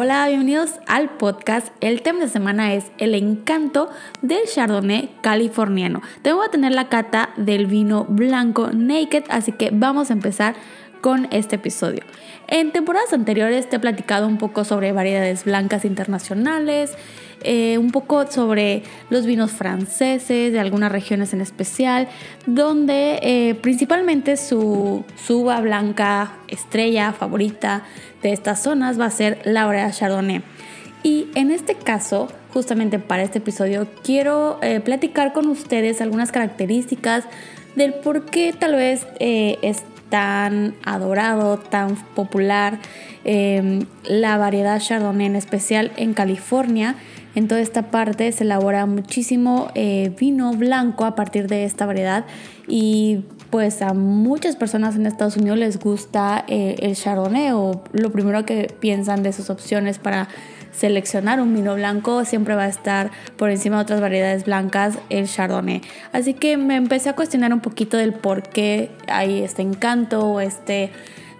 Hola, bienvenidos al podcast. El tema de semana es el encanto del Chardonnay californiano. Te voy a tener la cata del vino blanco Naked, así que vamos a empezar con este episodio. En temporadas anteriores te he platicado un poco sobre variedades blancas internacionales, eh, un poco sobre los vinos franceses, de algunas regiones en especial, donde eh, principalmente su, uva blanca estrella favorita de estas zonas va a ser la variedad Chardonnay. Y en este caso, justamente para este episodio, quiero eh, platicar con ustedes algunas características del por qué tal vez es tan adorado, tan popular la variedad Chardonnay en especial en California. En toda esta parte se elabora muchísimo eh, vino blanco a partir de esta variedad y pues a muchas personas en Estados Unidos les gusta eh, el chardonnay o lo primero que piensan de sus opciones para seleccionar un vino blanco siempre va a estar por encima de otras variedades blancas el chardonnay. Así que me empecé a cuestionar un poquito del por qué hay este encanto o este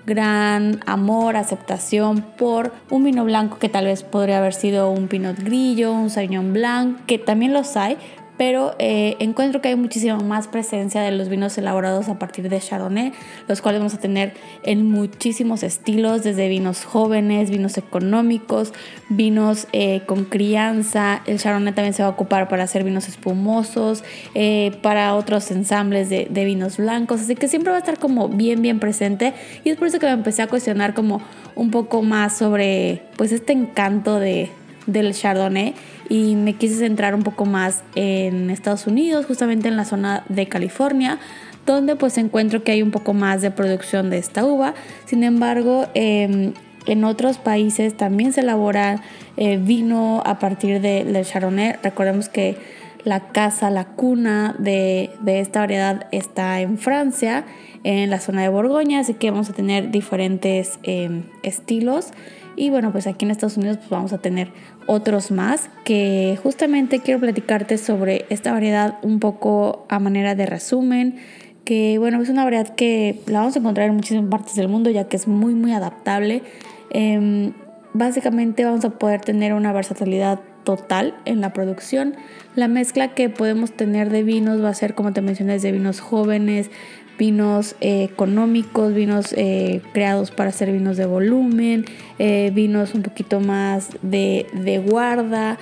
gran amor, aceptación por un vino blanco que tal vez podría haber sido un Pinot Grillo, un Sauvignon Blanc, que también los hay, pero eh, encuentro que hay muchísima más presencia de los vinos elaborados a partir de Chardonnay, los cuales vamos a tener en muchísimos estilos, desde vinos jóvenes, vinos económicos, vinos eh, con crianza. El Chardonnay también se va a ocupar para hacer vinos espumosos, eh, para otros ensambles de, de vinos blancos, así que siempre va a estar como bien, bien presente. Y es por eso que me empecé a cuestionar como un poco más sobre pues este encanto de, del Chardonnay y me quise centrar un poco más en Estados Unidos, justamente en la zona de California, donde pues encuentro que hay un poco más de producción de esta uva. Sin embargo, em, en otros países también se elabora eh, vino a partir de, del Chardonnay. Recordemos que la casa, la cuna de, de, esta variedad está en Francia, en la zona de Borgoña, así que vamos a tener diferentes em, estilos. Y bueno, pues aquí en Estados Unidos pues vamos a tener otros más que justamente quiero platicarte sobre esta variedad un poco a manera de resumen que bueno es una variedad que la vamos a encontrar en muchísimas partes del mundo ya que es muy muy adaptable em, básicamente vamos a poder tener una versatilidad total en la producción la mezcla que podemos tener de vinos va a ser como te mencioné de vinos jóvenes vinos eh, económicos, vinos eh, creados para hacer vinos de volumen, eh, vinos un poquito más de, de guarda,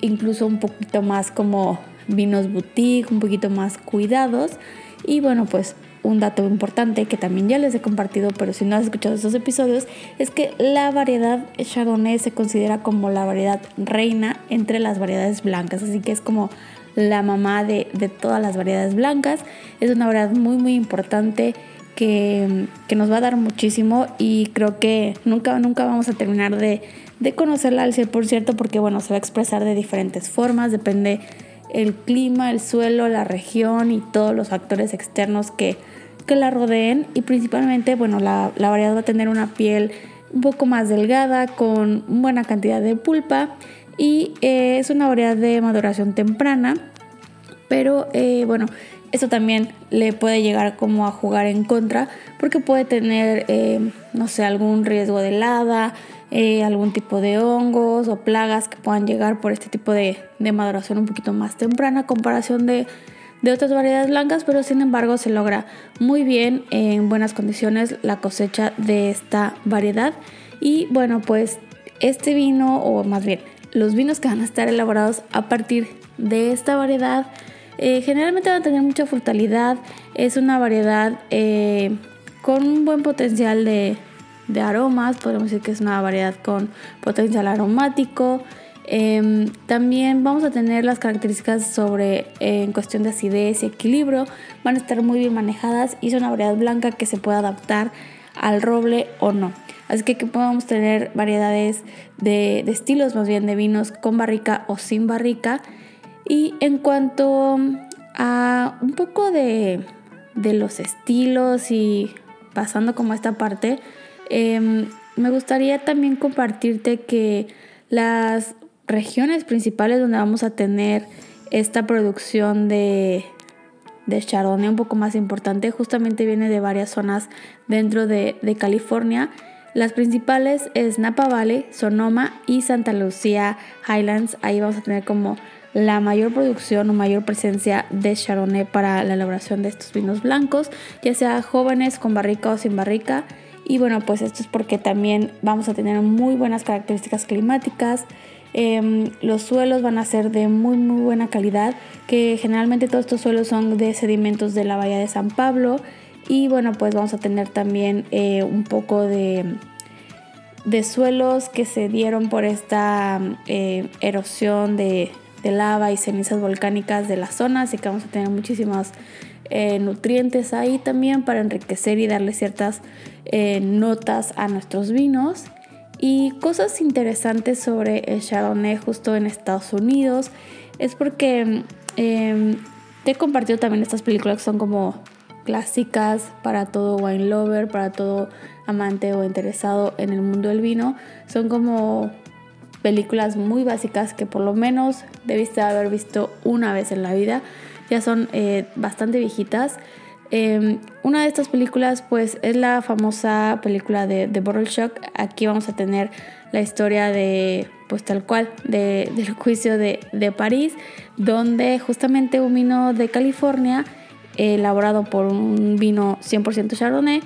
incluso un poquito más como vinos boutique, un poquito más cuidados. Y bueno, pues un dato importante que también ya les he compartido, pero si no has escuchado estos episodios, es que la variedad Chardonnay se considera como la variedad reina entre las variedades blancas, así que es como la mamá de, todas las variedades blancas. Es una variedad muy muy importante que, nos va a dar muchísimo y creo que nunca, nunca vamos a terminar de, conocerla al 100% porque bueno, se va a expresar de diferentes formas, depende el clima, el suelo, la región y todos los factores externos que, que la rodeen. Y principalmente bueno, la, la variedad va a tener una piel un poco más delgada con buena cantidad de pulpa. Y eh, es una variedad de maduración temprana, pero eh, bueno, eso también le puede llegar como a jugar en contra porque puede tener, eh, no sé, algún riesgo de helada, algún tipo de hongos o plagas que puedan llegar por este tipo de, maduración un poquito más temprana a comparación de, de otras variedades blancas, pero sin embargo se logra muy bien en buenas condiciones la cosecha de esta variedad. Y bueno, pues este vino, o más bien los vinos que van a estar elaborados a partir de esta variedad eh, generalmente van a tener mucha frutalidad. Es una variedad eh, con un buen potencial de, aromas. Podemos decir que es una variedad con potencial aromático. Em, también vamos a tener las características sobre eh, en cuestión de acidez y equilibrio. Van a estar muy bien manejadas y es una variedad blanca que se puede adaptar al roble o no. Así que, que podemos tener variedades de, de estilos, más bien de vinos con barrica o sin barrica. Y en cuanto a un poco de, de los estilos y pasando como esta parte, em, me gustaría también compartirte que las regiones principales donde vamos a tener esta producción de, de Chardonnay un poco más importante justamente viene de varias zonas dentro de, de California. Las principales es Napa Valley, Sonoma y Santa Lucía Highlands. Ahí vamos a tener como la mayor producción o mayor presencia de Chardonnay para la elaboración de estos vinos blancos, ya sea jóvenes con barrica o sin barrica. Y bueno, pues esto es porque también vamos a tener muy buenas características climáticas. Em, los suelos van a ser de muy muy buena calidad, que generalmente todos estos suelos son de sedimentos de la bahía de San Pablo. Y bueno, pues vamos a tener también eh, un poco de, de suelos que se dieron por esta eh, erosión de, de lava y cenizas volcánicas de la zona, así que vamos a tener muchísimos eh, nutrientes ahí también para enriquecer y darle ciertas eh, notas a nuestros vinos. Y cosas interesantes sobre el Chardonnay justo en Estados Unidos es porque em, te he compartido también estas películas que son como clásicas para todo wine lover, para todo amante o interesado en el mundo del vino. Son como películas muy básicas que por lo menos debiste haber visto una vez en la vida. Ya son eh, bastante viejitas. Em, una de estas películas pues es la famosa película de, The Bottle Shock. Aquí vamos a tener la historia de pues tal cual de, del juicio de, de, París donde justamente un vino de California elaborado por un vino 100% Chardonnay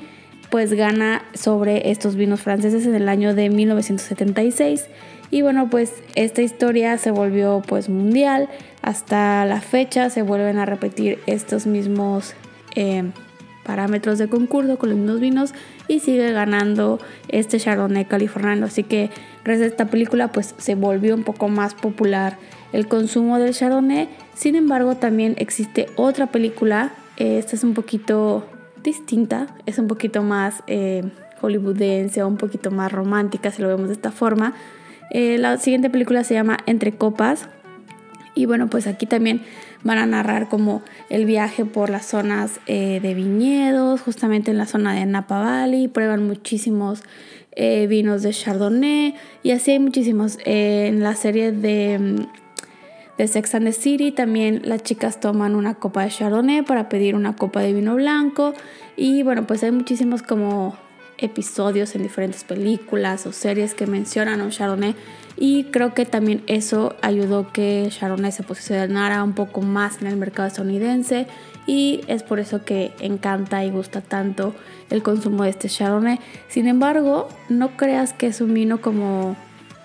pues gana sobre estos vinos franceses en el año de 1976 y bueno, pues esta historia se volvió pues mundial. Hasta la fecha se vuelven a repetir estos mismos eh, parámetros de concurso con los mismos vinos y sigue ganando este Chardonnay californiano. Así que gracias a esta película pues se volvió un poco más popular el consumo del Chardonnay. Sin embargo, también existe otra película. Eh, esta es un poquito distinta, es un poquito más eh, hollywoodense un poquito más romántica si lo vemos de esta forma la siguiente película se llama Entre Copas. Y bueno, pues aquí también van a narrar como el viaje por las zonas eh, de viñedos, justamente en la zona de Napa Valley, prueban muchísimos eh, vinos de Chardonnay y así hay muchísimos. en la serie de, mm, de Sex and the City también las chicas toman una copa de Chardonnay para pedir una copa de vino blanco y bueno, pues hay muchísimos como episodios en diferentes películas o series que mencionan a un Chardonnay y creo que también eso ayudó que Chardonnay se posicionara un poco más en el mercado estadounidense y es por eso que encanta y gusta tanto el consumo de este Chardonnay. Sin embargo, no creas que es un vino como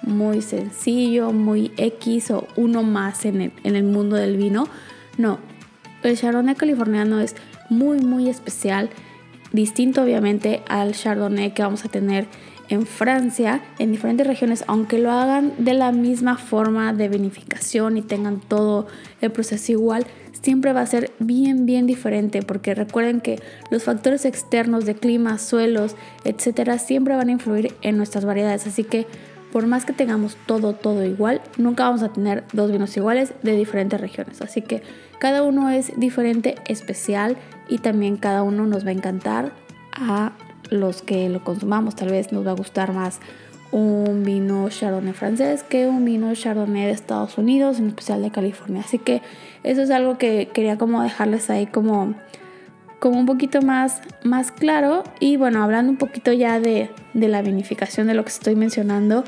muy sencillo, muy X o uno más en el, en el mundo del vino. No, el Chardonnay californiano es muy muy especial distinto obviamente al Chardonnay que vamos a tener en Francia, en diferentes regiones, aunque lo hagan de la misma forma de vinificación y tengan todo el proceso igual, siempre va a ser bien, bien diferente, porque recuerden que los factores externos de clima, suelos, etcétera, siempre van a influir en nuestras variedades. Así que por más que tengamos todo, todo igual, nunca vamos a tener dos vinos iguales de diferentes regiones. Así que cada uno es diferente, especial y también cada uno nos va a encantar a los que lo consumamos. Tal vez nos va a gustar más un vino chardonnay francés que un vino chardonnay de Estados Unidos, en especial de California. Así que eso es algo que quería como dejarles ahí como, como un poquito más, más claro. Y bueno, hablando un poquito ya de, de la vinificación de lo que estoy mencionando.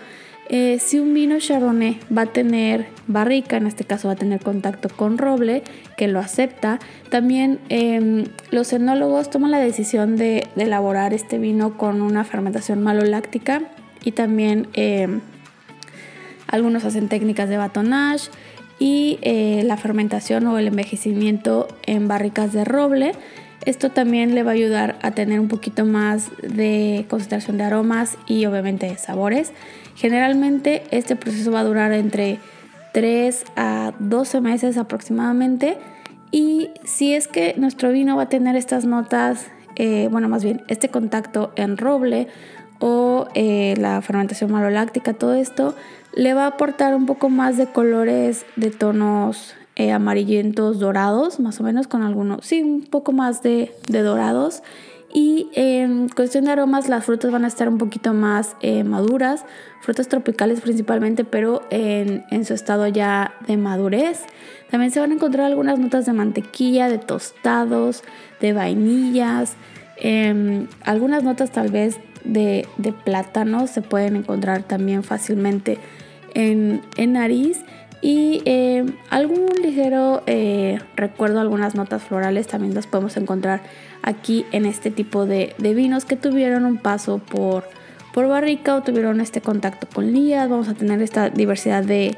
Eh, si un vino chardonnay va a tener barrica, en este caso va a tener contacto con roble, que lo acepta, también em, los enólogos toman la decisión de, elaborar este vino con una fermentación maloláctica y también em, algunos hacen técnicas de batonage y eh, la fermentación o el envejecimiento en barricas de roble. Esto también le va a ayudar a tener un poquito más de concentración de aromas y obviamente de sabores. Generalmente este proceso va a durar entre 3 a 12 meses aproximadamente y si es que nuestro vino va a tener estas notas, eh, bueno más bien este contacto en roble o eh, la fermentación maloláctica, todo esto le va a aportar un poco más de colores de tonos eh, amarillentos dorados, más o menos con algunos, sí, un poco más de, dorados. Y en cuestión de aromas, las frutas van a estar un poquito más eh, maduras, frutas tropicales principalmente, pero en, en, su estado ya de madurez. También se van a encontrar algunas notas de mantequilla, de tostados, de vainillas, em, algunas notas tal vez de, de plátano se pueden encontrar también fácilmente en, en nariz y eh, algún ligero eh, recuerdo, algunas notas florales también las podemos encontrar aquí en este tipo de, vinos que tuvieron un paso por, por barrica o tuvieron este contacto con lías. Vamos a tener esta diversidad de,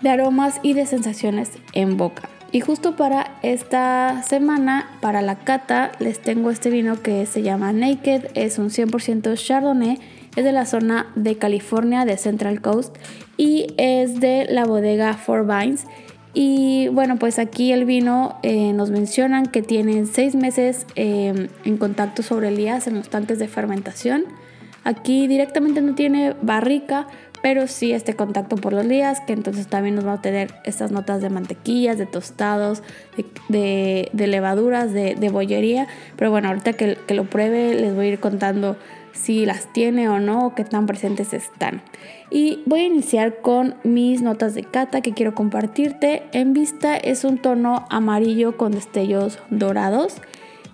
de aromas y de sensaciones en boca. Y justo para esta semana, para la cata, les tengo este vino que se llama Naked, es un 100% Chardonnay, es de la zona de California, de Central Coast, y es de la bodega Four Vines. Y bueno, pues aquí el vino eh, nos mencionan que tienen seis meses em, en contacto sobre elías en los tanques de fermentación. Aquí directamente no tiene barrica, pero sí este contacto por los días, que entonces también nos va a tener estas notas de mantequillas, de tostados, de, levaduras, de, bollería. Pero bueno, ahorita que, que, lo pruebe les voy a ir contando si las tiene o no, o qué tan presentes están. Y voy a iniciar con mis notas de cata que quiero compartirte. En vista es un tono amarillo con destellos dorados.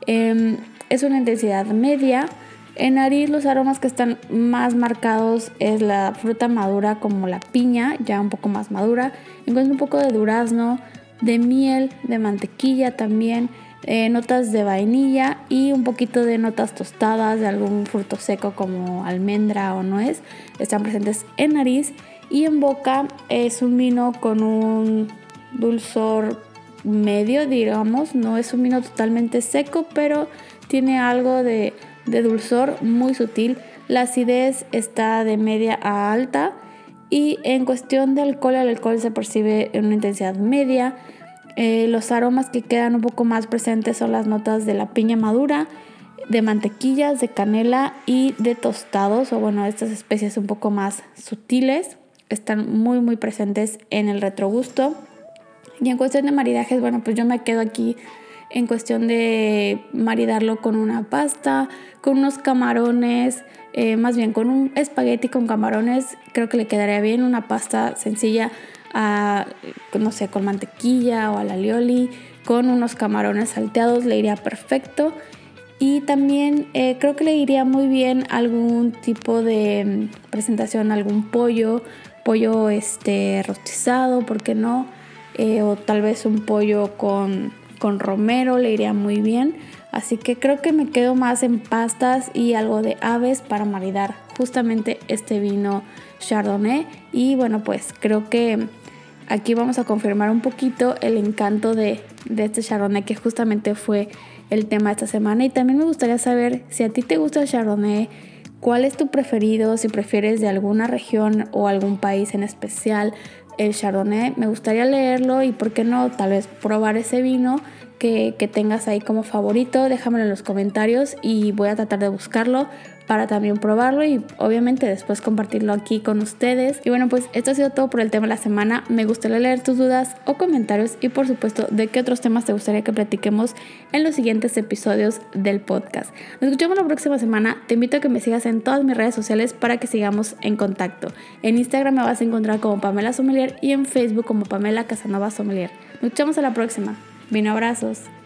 Em, es una intensidad media en nariz los aromas que están más marcados es la fruta madura como la piña, ya un poco más madura. Encuentro un poco de durazno, de miel, de mantequilla también, eh, notas de vainilla y un poquito de notas tostadas de algún fruto seco como almendra o nuez. Están presentes en nariz y en boca es un vino con un dulzor medio, digamos. No es un vino totalmente seco, pero tiene algo de de dulzor muy sutil. La acidez está de media a alta y en cuestión de alcohol, el alcohol se percibe en una intensidad media. Eh, los aromas que quedan un poco más presentes son las notas de la piña madura, de mantequillas, de canela y de tostados, o bueno, estas especies un poco más sutiles, están muy muy presentes en el retrogusto. Y en cuestión de maridajes, bueno, pues yo me quedo aquí en cuestión de maridarlo con una pasta, con unos camarones, eh, más bien con un espagueti con camarones, creo que le quedaría bien una pasta sencilla, no sé, con mantequilla o a la lioli, con unos camarones salteados, le iría perfecto. Y también eh, creo que le iría muy bien algún tipo de mm, presentación, algún pollo, pollo este, rostizado, ¿por qué no? Eh, o tal vez un pollo con con romero le iría muy bien. Así que creo que me quedo más en pastas y algo de aves para maridar justamente este vino Chardonnay. Y bueno, pues creo que aquí vamos a confirmar un poquito el encanto de, este Chardonnay que justamente fue el tema de esta semana. Y también me gustaría saber si a ti te gusta el Chardonnay, cuál es tu preferido, si prefieres de alguna región o algún país en especial el Chardonnay. Me gustaría leerlo y, ¿por qué no? Tal vez probar ese vino que, que, tengas ahí como favorito. Déjamelo en los comentarios y voy a tratar de buscarlo para también probarlo y obviamente después compartirlo aquí con ustedes. Y bueno, pues esto ha sido todo por el tema de la semana. Me gustaría leer tus dudas o comentarios y por supuesto de qué otros temas te gustaría que platiquemos en los siguientes episodios del podcast. Nos escuchamos la próxima semana. Te invito a que me sigas en todas mis redes sociales para que sigamos en contacto. En Instagram me vas a encontrar como Pamela Sommelier y en Facebook como Pamela Casanova Sommelier. Nos escuchamos a la próxima. Bien, abrazos.